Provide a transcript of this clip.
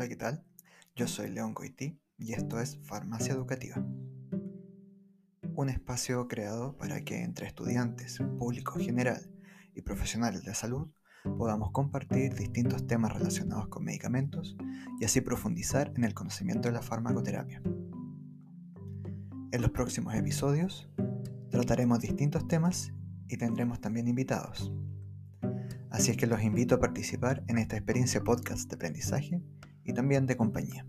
Hola, ¿qué tal? Yo soy León Goití y esto es Farmacia Educativa. Un espacio creado para que entre estudiantes, público general y profesionales de salud podamos compartir distintos temas relacionados con medicamentos y así profundizar en el conocimiento de la farmacoterapia. En los próximos episodios trataremos distintos temas y tendremos también invitados. Así es que los invito a participar en esta experiencia podcast de aprendizaje y también de compañía.